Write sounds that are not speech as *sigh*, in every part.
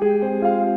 Música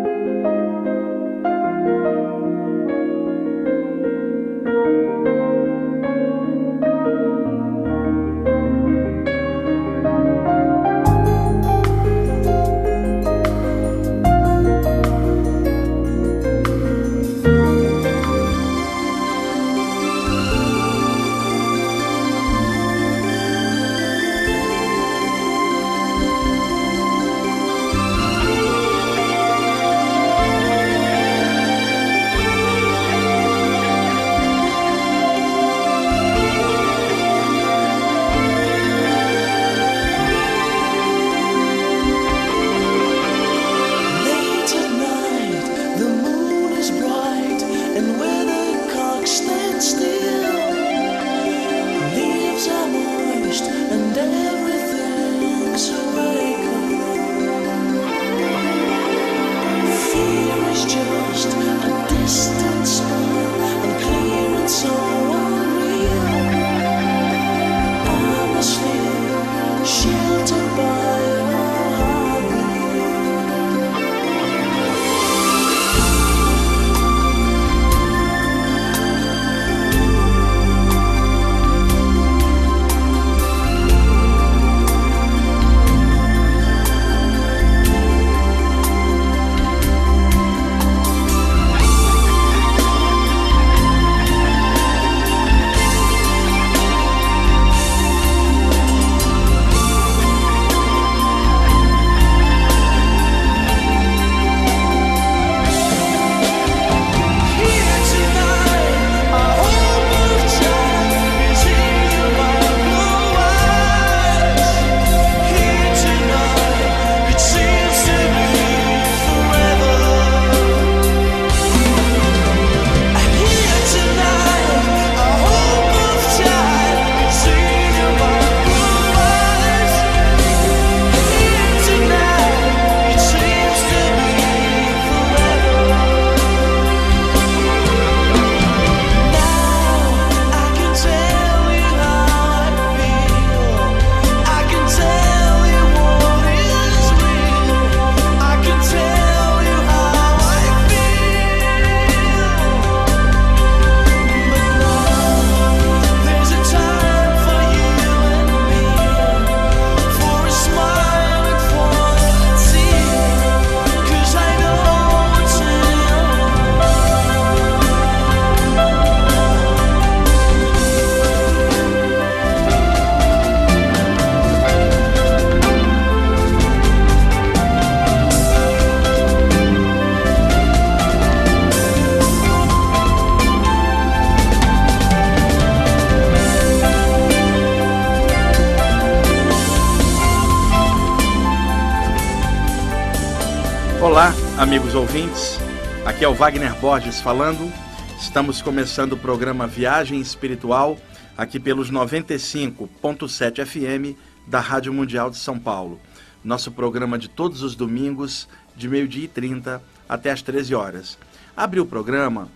amigos ouvintes. Aqui é o Wagner Borges falando. Estamos começando o programa Viagem Espiritual aqui pelos 95.7 FM da Rádio Mundial de São Paulo. Nosso programa de todos os domingos, de meio-dia e 30 até as 13 horas. Abri o programa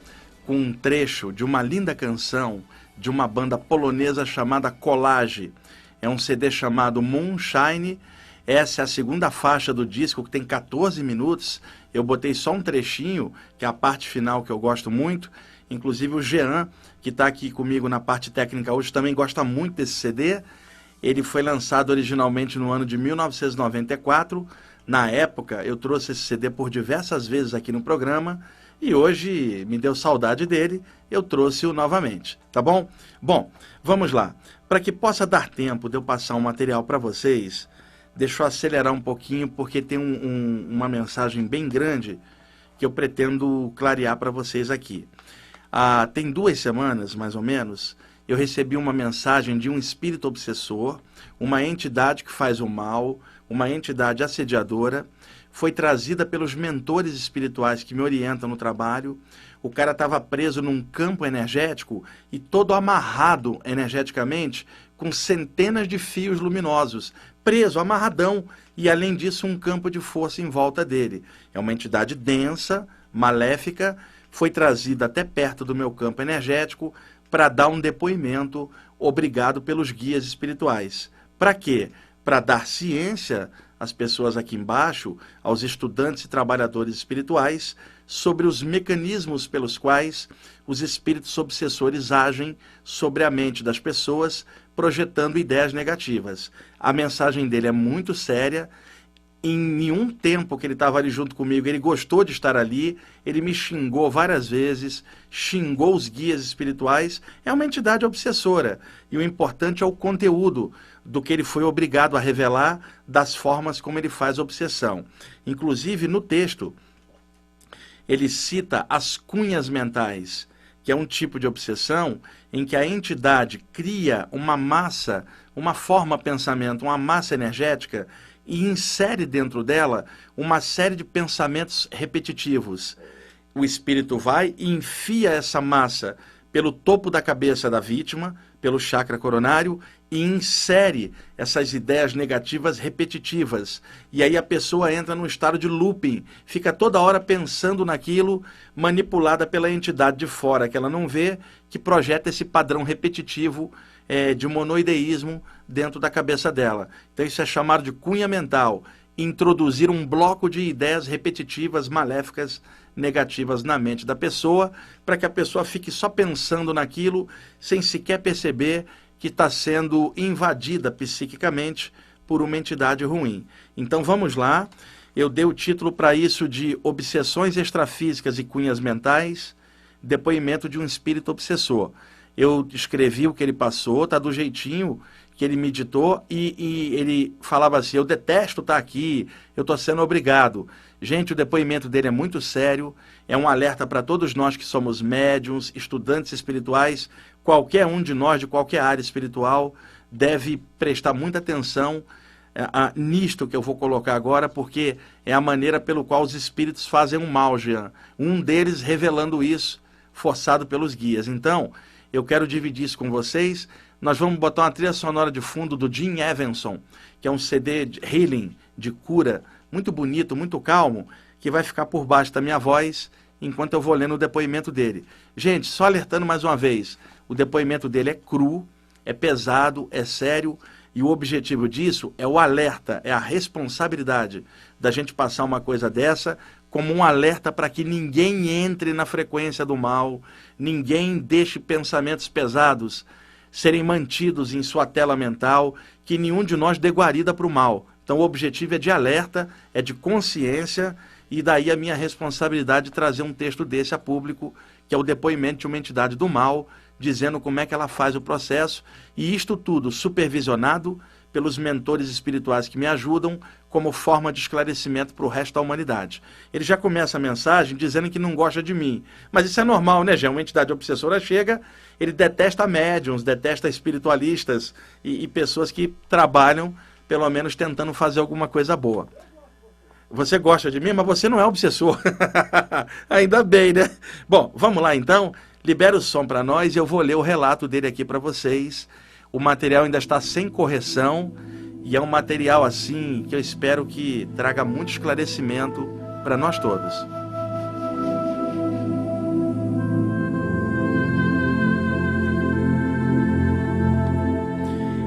com um trecho de uma linda canção de uma banda polonesa chamada Collage. É um CD chamado Moonshine. Essa é a segunda faixa do disco, que tem 14 minutos, eu botei só um trechinho, que é a parte final que eu gosto muito. Inclusive o Jean, que está aqui comigo na parte técnica hoje, também gosta muito desse CD. Ele foi lançado originalmente no ano de 1994. Na época, eu trouxe esse CD por diversas vezes aqui no programa e hoje me deu saudade dele, eu trouxe-o novamente, tá bom? Bom, vamos lá. Para que possa dar tempo de eu passar um material para vocês, Deixa eu acelerar um pouquinho, porque tem um, um, uma mensagem bem grande que eu pretendo clarear para vocês aqui. Ah, tem duas semanas, mais ou menos, eu recebi uma mensagem de um espírito obsessor, uma entidade que faz o mal, uma entidade assediadora, foi trazida pelos mentores espirituais que me orientam no trabalho. O cara estava preso num campo energético e todo amarrado energeticamente com centenas de fios luminosos, preso, amarradão, e além disso, um campo de força em volta dele. É uma entidade densa, maléfica, foi trazida até perto do meu campo energético para dar um depoimento, obrigado pelos guias espirituais. Para quê? Para dar ciência as pessoas aqui embaixo, aos estudantes e trabalhadores espirituais, sobre os mecanismos pelos quais os espíritos obsessores agem sobre a mente das pessoas, projetando ideias negativas. A mensagem dele é muito séria em nenhum tempo que ele estava ali junto comigo, ele gostou de estar ali, ele me xingou várias vezes, xingou os guias espirituais. É uma entidade obsessora. E o importante é o conteúdo do que ele foi obrigado a revelar, das formas como ele faz obsessão. Inclusive, no texto, ele cita as cunhas mentais, que é um tipo de obsessão em que a entidade cria uma massa, uma forma pensamento, uma massa energética e insere dentro dela uma série de pensamentos repetitivos. O espírito vai e enfia essa massa pelo topo da cabeça da vítima, pelo chakra coronário, e insere essas ideias negativas repetitivas. E aí a pessoa entra num estado de looping, fica toda hora pensando naquilo, manipulada pela entidade de fora que ela não vê, que projeta esse padrão repetitivo é, de monoideísmo dentro da cabeça dela. Então isso é chamado de cunha mental, introduzir um bloco de ideias repetitivas, maléficas, negativas na mente da pessoa, para que a pessoa fique só pensando naquilo, sem sequer perceber que está sendo invadida psiquicamente por uma entidade ruim. Então vamos lá. Eu dei o título para isso de Obsessões Extrafísicas e Cunhas Mentais, depoimento de um espírito obsessor eu escrevi o que ele passou, tá do jeitinho que ele meditou e, e ele falava assim: Eu detesto estar tá aqui, eu estou sendo obrigado. Gente, o depoimento dele é muito sério, é um alerta para todos nós que somos médiums, estudantes espirituais, qualquer um de nós, de qualquer área espiritual, deve prestar muita atenção é, a, nisto que eu vou colocar agora, porque é a maneira pelo qual os espíritos fazem um mal, Jean. Um deles revelando isso, forçado pelos guias. Então, eu quero dividir isso com vocês. Nós vamos botar uma trilha sonora de fundo do Jim Evanson, que é um CD de healing, de cura, muito bonito, muito calmo, que vai ficar por baixo da minha voz enquanto eu vou lendo o depoimento dele. Gente, só alertando mais uma vez, o depoimento dele é cru, é pesado, é sério, e o objetivo disso é o alerta, é a responsabilidade da gente passar uma coisa dessa como um alerta para que ninguém entre na frequência do mal, ninguém deixe pensamentos pesados serem mantidos em sua tela mental, que nenhum de nós dê guarida para o mal. Então o objetivo é de alerta, é de consciência, e daí a minha responsabilidade de trazer um texto desse a público, que é o depoimento de uma entidade do mal, dizendo como é que ela faz o processo, e isto tudo supervisionado pelos mentores espirituais que me ajudam, como forma de esclarecimento para o resto da humanidade. Ele já começa a mensagem dizendo que não gosta de mim. Mas isso é normal, né, Jean? Uma entidade obsessora chega, ele detesta médiums, detesta espiritualistas e, e pessoas que trabalham, pelo menos, tentando fazer alguma coisa boa. Você gosta de mim, mas você não é obsessor. *laughs* Ainda bem, né? Bom, vamos lá então. Libera o som para nós e eu vou ler o relato dele aqui para vocês. O material ainda está sem correção e é um material assim que eu espero que traga muito esclarecimento para nós todos.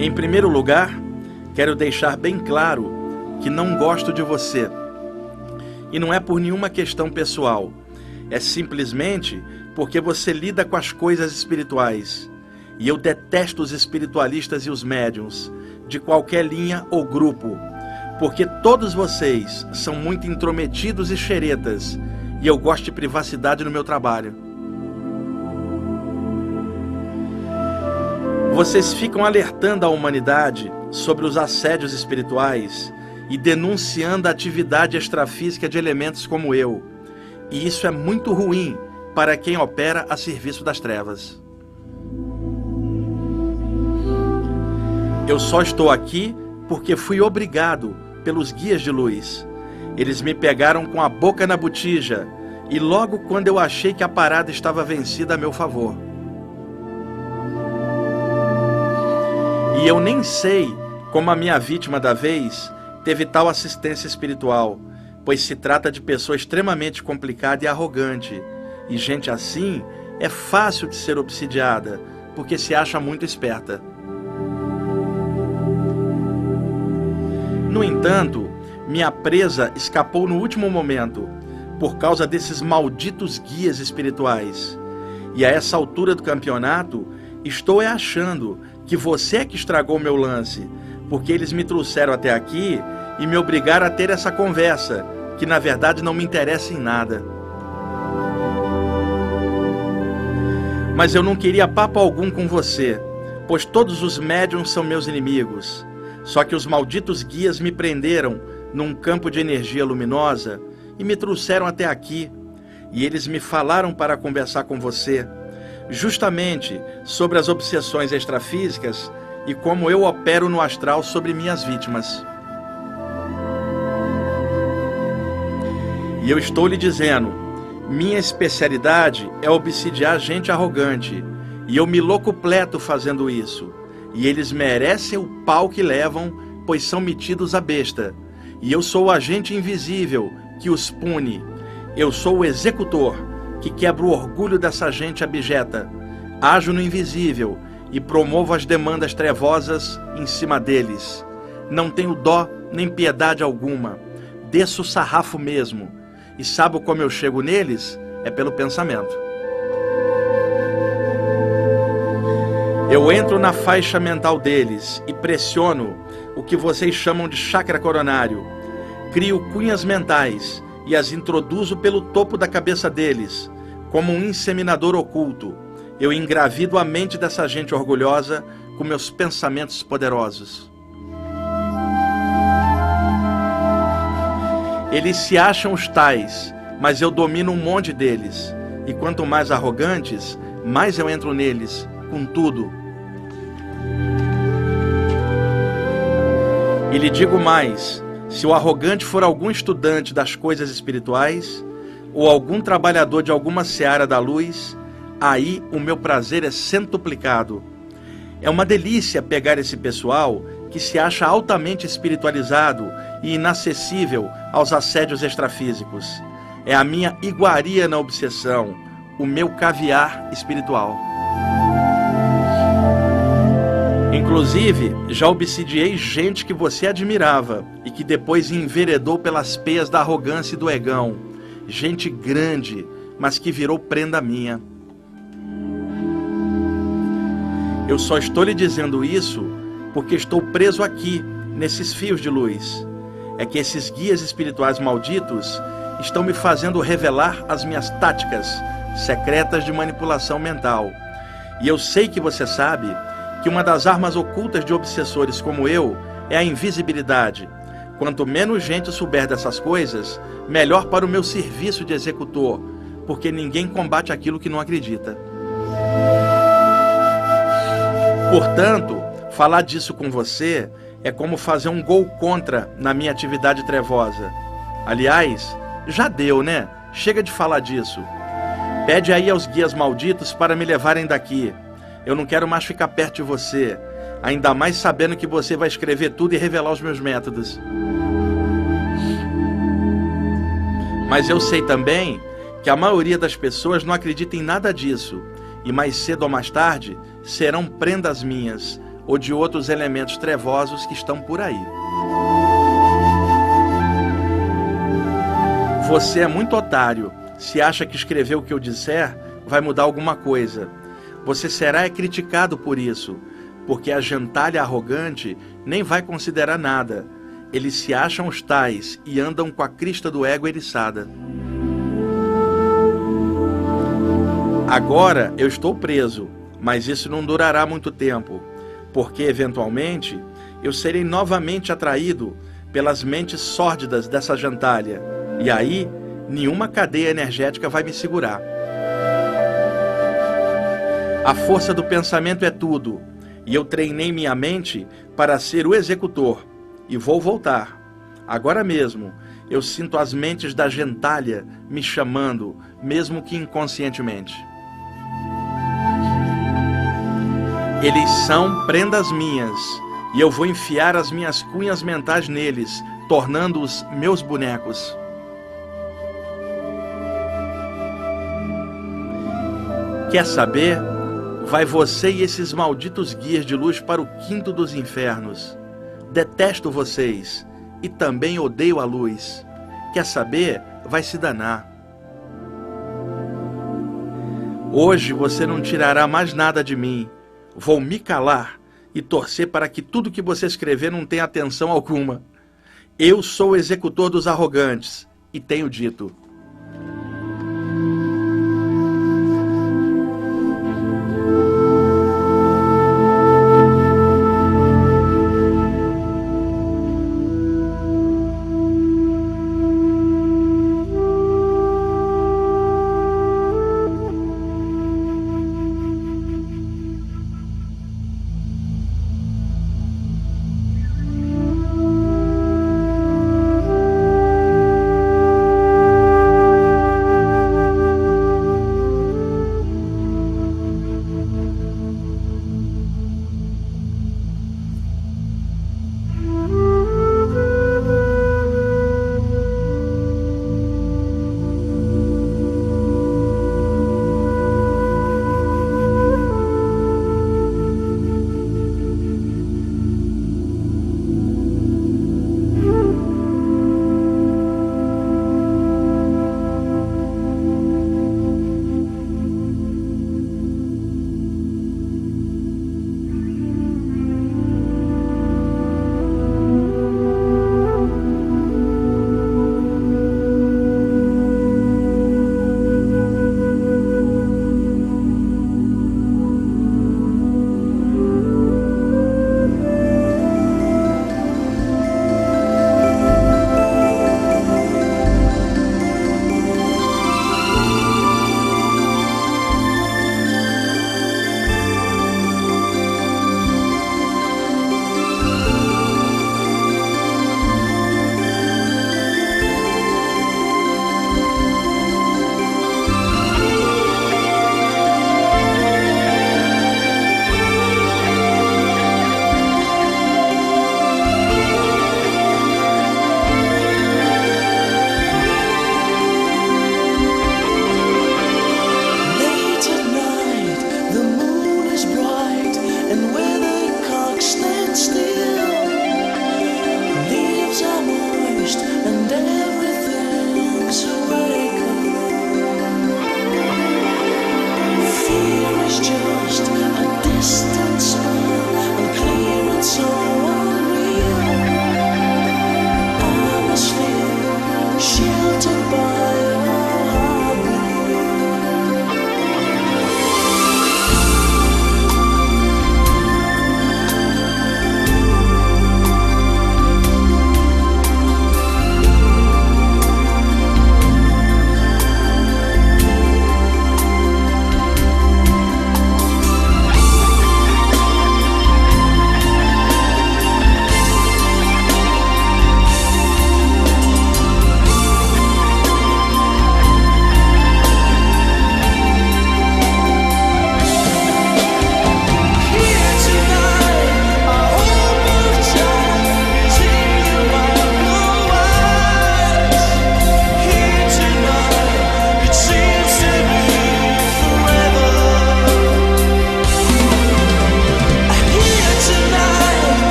Em primeiro lugar, quero deixar bem claro que não gosto de você. E não é por nenhuma questão pessoal, é simplesmente porque você lida com as coisas espirituais. E eu detesto os espiritualistas e os médiums de qualquer linha ou grupo, porque todos vocês são muito intrometidos e xeretas, e eu gosto de privacidade no meu trabalho. Vocês ficam alertando a humanidade sobre os assédios espirituais e denunciando a atividade extrafísica de elementos como eu. E isso é muito ruim para quem opera a serviço das trevas. Eu só estou aqui porque fui obrigado pelos guias de luz. Eles me pegaram com a boca na botija e logo quando eu achei que a parada estava vencida a meu favor. E eu nem sei como a minha vítima da vez teve tal assistência espiritual, pois se trata de pessoa extremamente complicada e arrogante. E gente assim é fácil de ser obsidiada, porque se acha muito esperta. No entanto, Minha presa escapou no último momento, por causa desses malditos guias espirituais. E a essa altura do campeonato, estou é achando que você é que estragou meu lance, porque eles me trouxeram até aqui e me obrigaram a ter essa conversa, que na verdade não me interessa em nada. Mas eu não queria papo algum com você, pois todos os médiums são meus inimigos. Só que os malditos guias me prenderam num campo de energia luminosa e me trouxeram até aqui. E eles me falaram para conversar com você, justamente sobre as obsessões extrafísicas e como eu opero no astral sobre minhas vítimas. E eu estou lhe dizendo, minha especialidade é obsidiar gente arrogante, e eu me locupleto fazendo isso. E eles merecem o pau que levam, pois são metidos a besta. E eu sou o agente invisível que os pune. Eu sou o executor que quebra o orgulho dessa gente abjeta. Ajo no invisível e promovo as demandas trevosas em cima deles. Não tenho dó nem piedade alguma. Desço o sarrafo mesmo. E sabe como eu chego neles? É pelo pensamento. Eu entro na faixa mental deles e pressiono o que vocês chamam de chakra coronário. Crio cunhas mentais e as introduzo pelo topo da cabeça deles, como um inseminador oculto. Eu engravido a mente dessa gente orgulhosa com meus pensamentos poderosos. Eles se acham os tais, mas eu domino um monte deles. E quanto mais arrogantes, mais eu entro neles, com tudo E lhe digo mais: se o arrogante for algum estudante das coisas espirituais, ou algum trabalhador de alguma seara da luz, aí o meu prazer é centuplicado. É uma delícia pegar esse pessoal que se acha altamente espiritualizado e inacessível aos assédios extrafísicos. É a minha iguaria na obsessão, o meu caviar espiritual. Inclusive, já obsidiei gente que você admirava e que depois enveredou pelas peias da arrogância e do egão. Gente grande, mas que virou prenda minha. Eu só estou lhe dizendo isso porque estou preso aqui, nesses fios de luz. É que esses guias espirituais malditos estão me fazendo revelar as minhas táticas secretas de manipulação mental. E eu sei que você sabe que uma das armas ocultas de obsessores como eu é a invisibilidade. Quanto menos gente souber dessas coisas, melhor para o meu serviço de executor, porque ninguém combate aquilo que não acredita. Portanto, falar disso com você é como fazer um gol contra na minha atividade trevosa. Aliás, já deu, né? Chega de falar disso. Pede aí aos guias malditos para me levarem daqui. Eu não quero mais ficar perto de você, ainda mais sabendo que você vai escrever tudo e revelar os meus métodos. Mas eu sei também que a maioria das pessoas não acredita em nada disso, e mais cedo ou mais tarde serão prendas minhas ou de outros elementos trevosos que estão por aí. Você é muito otário se acha que escrever o que eu disser vai mudar alguma coisa. Você será criticado por isso, porque a gentalha arrogante nem vai considerar nada. Eles se acham os tais e andam com a crista do ego eriçada. Agora eu estou preso, mas isso não durará muito tempo, porque eventualmente eu serei novamente atraído pelas mentes sórdidas dessa gentalha, e aí nenhuma cadeia energética vai me segurar. A força do pensamento é tudo, e eu treinei minha mente para ser o executor, e vou voltar. Agora mesmo, eu sinto as mentes da gentalha me chamando, mesmo que inconscientemente. Eles são prendas minhas, e eu vou enfiar as minhas cunhas mentais neles, tornando-os meus bonecos. Quer saber? Vai você e esses malditos guias de luz para o quinto dos infernos. Detesto vocês e também odeio a luz. Quer saber? Vai se danar. Hoje você não tirará mais nada de mim. Vou me calar e torcer para que tudo que você escrever não tenha atenção alguma. Eu sou o executor dos arrogantes e tenho dito.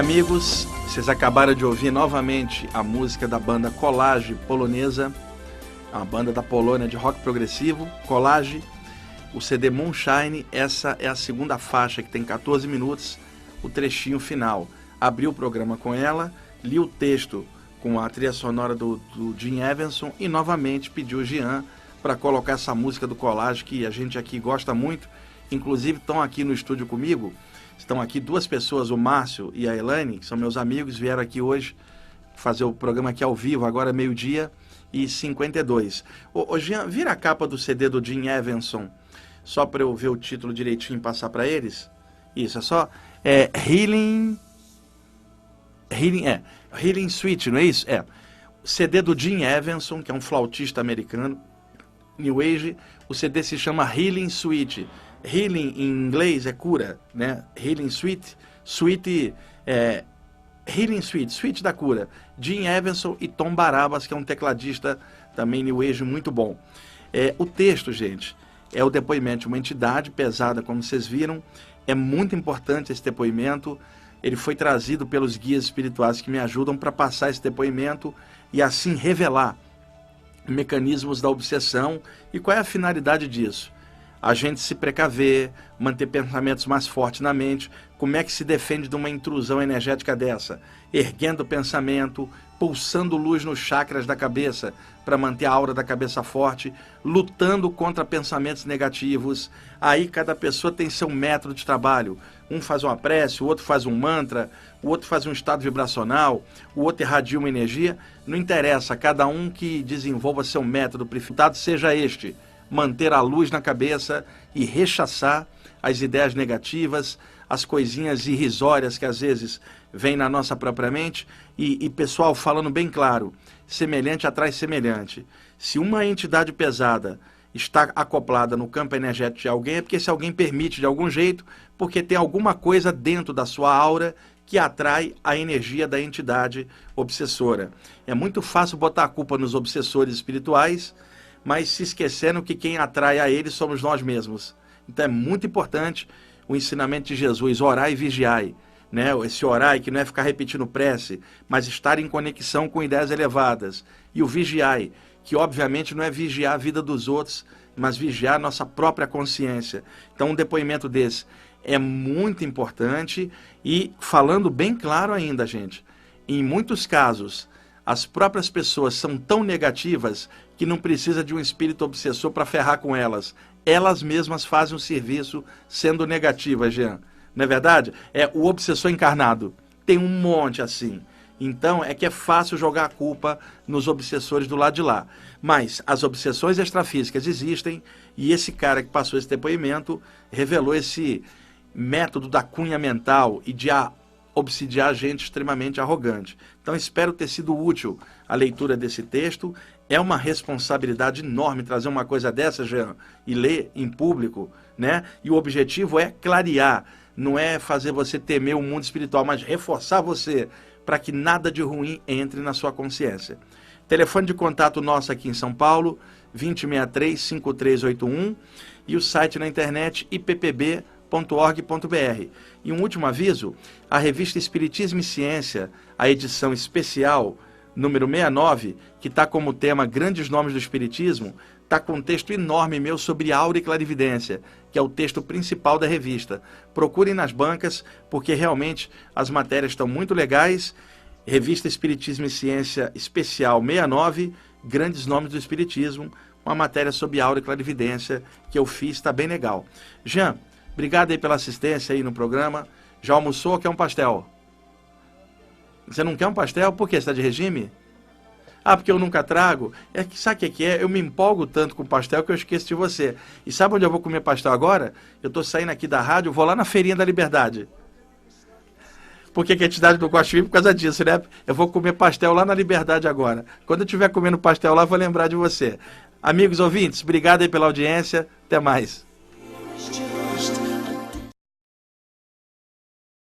Amigos, vocês acabaram de ouvir novamente a música da banda Collage polonesa, a banda da Polônia de rock progressivo, Collage, o CD Moonshine. Essa é a segunda faixa que tem 14 minutos, o trechinho final. Abri o programa com ela, li o texto com a trilha sonora do, do Jim Evanson e novamente pedi o Jean para colocar essa música do Collage que a gente aqui gosta muito. Inclusive estão aqui no estúdio comigo, estão aqui duas pessoas, o Márcio e a Elaine, que são meus amigos, vieram aqui hoje fazer o programa aqui ao vivo, agora meio-dia e 52. Ô, ô Jean, vira a capa do CD do Jim Evanson, só para eu ver o título direitinho e passar para eles. Isso, é só. É Healing. Healing, é. Healing Suite, não é isso? É. CD do Jim Evanson, que é um flautista americano, New Age. O CD se chama Healing Suite. Healing em inglês é cura, né? Healing Suite. Suite é. Healing Suite, Suite da cura. Jim Evanson e Tom Barabas, que é um tecladista também New Age muito bom. É, o texto, gente, é o depoimento de uma entidade pesada, como vocês viram. É muito importante esse depoimento. Ele foi trazido pelos guias espirituais que me ajudam para passar esse depoimento e assim revelar mecanismos da obsessão e qual é a finalidade disso. A gente se precaver, manter pensamentos mais fortes na mente. Como é que se defende de uma intrusão energética dessa? Erguendo o pensamento, pulsando luz nos chakras da cabeça para manter a aura da cabeça forte, lutando contra pensamentos negativos. Aí cada pessoa tem seu método de trabalho. Um faz uma prece, o outro faz um mantra, o outro faz um estado vibracional, o outro irradia uma energia. Não interessa, cada um que desenvolva seu método preferido seja este: manter a luz na cabeça e rechaçar as ideias negativas, as coisinhas irrisórias que às vezes vêm na nossa própria mente. E, e pessoal, falando bem claro, semelhante atrai semelhante. Se uma entidade pesada está acoplada no campo energético de alguém, é porque se alguém permite de algum jeito, porque tem alguma coisa dentro da sua aura que atrai a energia da entidade obsessora. É muito fácil botar a culpa nos obsessores espirituais, mas se esquecendo que quem atrai a eles somos nós mesmos. Então é muito importante o ensinamento de Jesus, orar e vigiai. Né? Esse orar que não é ficar repetindo prece, mas estar em conexão com ideias elevadas. E o vigiai, que obviamente não é vigiar a vida dos outros, mas vigiar a nossa própria consciência. Então um depoimento desse é muito importante e falando bem claro ainda, gente, em muitos casos as próprias pessoas são tão negativas que não precisa de um espírito obsessor para ferrar com elas. Elas mesmas fazem o serviço sendo negativas, Jean. Não é verdade? É o obsessor encarnado. Tem um monte assim. Então é que é fácil jogar a culpa nos obsessores do lado de lá. Mas as obsessões extrafísicas existem e esse cara que passou esse depoimento revelou esse método da cunha mental e de a obsidiar gente extremamente arrogante. Então espero ter sido útil a leitura desse texto. É uma responsabilidade enorme trazer uma coisa dessa, Jean, e ler em público, né? E o objetivo é clarear, não é fazer você temer o mundo espiritual, mas reforçar você para que nada de ruim entre na sua consciência. Telefone de contato nosso aqui em São Paulo, 2063-5381 e o site na internet ippb.org.br. E um último aviso, a revista Espiritismo e Ciência, a edição especial número 69, que está como tema Grandes Nomes do Espiritismo, está com um texto enorme meu sobre aura e clarividência, que é o texto principal da revista. Procurem nas bancas, porque realmente as matérias estão muito legais. Revista Espiritismo e Ciência Especial 69, Grandes Nomes do Espiritismo, uma matéria sobre aura e clarividência que eu fiz, está bem legal. Jean, obrigado aí pela assistência aí no programa. Já almoçou ou quer um pastel? Você não quer um pastel? Por quê? Você está de regime? Ah, porque eu nunca trago. É que sabe o que é? Eu me empolgo tanto com pastel que eu esqueço de você. E sabe onde eu vou comer pastel agora? Eu estou saindo aqui da rádio, vou lá na Feirinha da Liberdade. Porque que a entidade do gosto de por causa disso, né? Eu vou comer pastel lá na Liberdade agora. Quando eu estiver comendo pastel lá, vou lembrar de você. Amigos ouvintes, obrigado aí pela audiência. Até mais.